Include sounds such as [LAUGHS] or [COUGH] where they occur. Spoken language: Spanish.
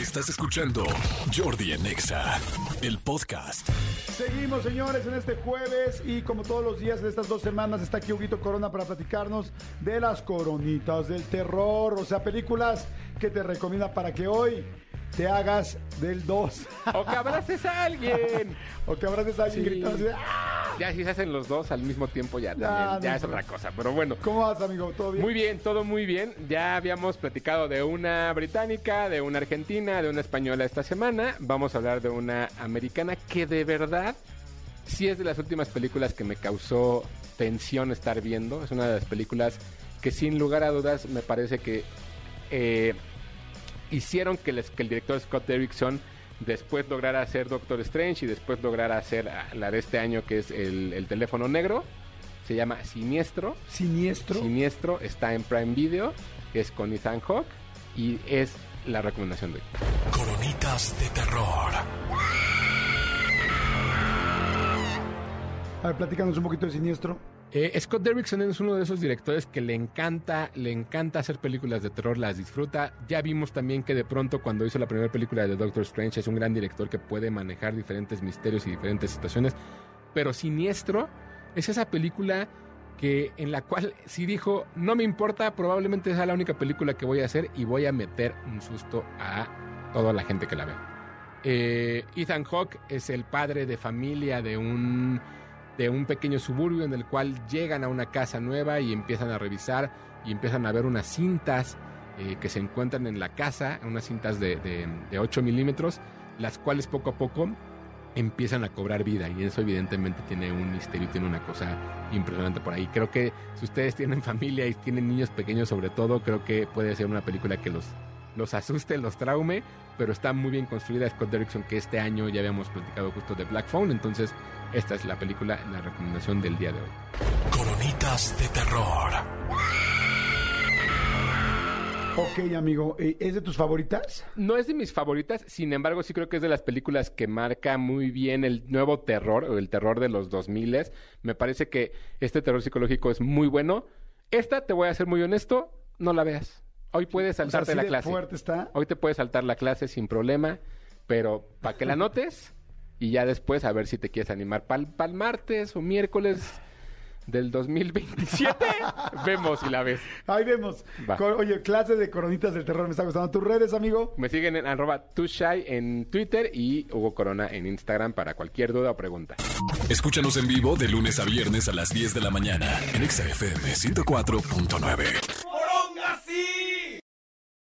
Estás escuchando Jordi en Exa, el podcast. Seguimos, señores, en este jueves y como todos los días de estas dos semanas está aquí Huguito Corona para platicarnos de las coronitas del terror, o sea, películas que te recomienda para que hoy te hagas del 2 O que abraces a alguien. [LAUGHS] o que abraces a alguien Sí. gritando así de, "¡Ah!". Ya si se hacen los dos al mismo tiempo ya, Ya, también, ya no es otra cosa. Pero bueno, ¿Cómo vas, amigo? ¿Todo bien? muy bien, todo muy bien. Ya habíamos platicado de una británica, de una argentina, de una española esta semana. Vamos a hablar de una americana que de verdad sí es de las últimas películas que me causó tensión estar viendo. Es una de las películas que sin lugar a dudas me parece que eh, hicieron que, les- que el director Scott Derrickson después lograra hacer Doctor Strange y después lograra hacer ah, la de este año que es el, el teléfono negro. Se llama Siniestro. Siniestro. Siniestro está en Prime Video, es con Ethan Hawke y es la recomendación de hoy. Coronitas de terror. A ver, platícanos un poquito de Siniestro. Eh, Scott Derrickson es uno de esos directores que le encanta, le encanta hacer películas de terror, las disfruta. Ya vimos también que de pronto cuando hizo la primera película de Doctor Strange es un gran director que puede manejar diferentes misterios y diferentes situaciones. Pero Siniestro es esa película que en la cual sí dijo, no me importa, probablemente sea la única película que voy a hacer y voy a meter un susto a toda la gente que la ve. Eh, Ethan Hawke es el padre de familia de un de un pequeño suburbio en el cual llegan a una casa nueva y empiezan a revisar y empiezan a ver unas cintas eh, que se encuentran en la casa, unas cintas de, de, de 8 milímetros, las cuales poco a poco empiezan a cobrar vida y eso evidentemente tiene un misterio tiene una cosa impresionante por ahí. Creo que si ustedes tienen [LAUGHS] familia y tienen niños pequeños sobre todo, creo que puede ser una película que los, los asuste, los traume, pero está muy bien construida. Scott Derrickson, que este año ya habíamos platicado justo de Black Phone, entonces esta es la película, la recomendación del día de hoy. Coronitas de terror. Ok, amigo. eh, ¿Es de tus favoritas? No es de mis favoritas, sin embargo sí creo que es de las películas que marca muy bien el nuevo terror, o el terror de los 2000. Me parece que este terror psicológico es muy bueno. Esta, te voy a ser muy honesto, no la veas. Hoy puedes O sea, saltarte la de clase. fuerte está. Hoy te puedes saltar la clase sin problema, pero para que la notes y ya después a ver si te quieres animar para el martes o miércoles del 2027, [LAUGHS] vemos si la ves. Ahí vemos. Va. Oye, clase de coronitas del terror me está gustando. ¿Tus redes, amigo? Me siguen en arroba tushai en Twitter y Hugo Corona en Instagram para cualquier duda o pregunta. Escúchanos en vivo de lunes a viernes a las 10 de la mañana en Exa FM 104.9.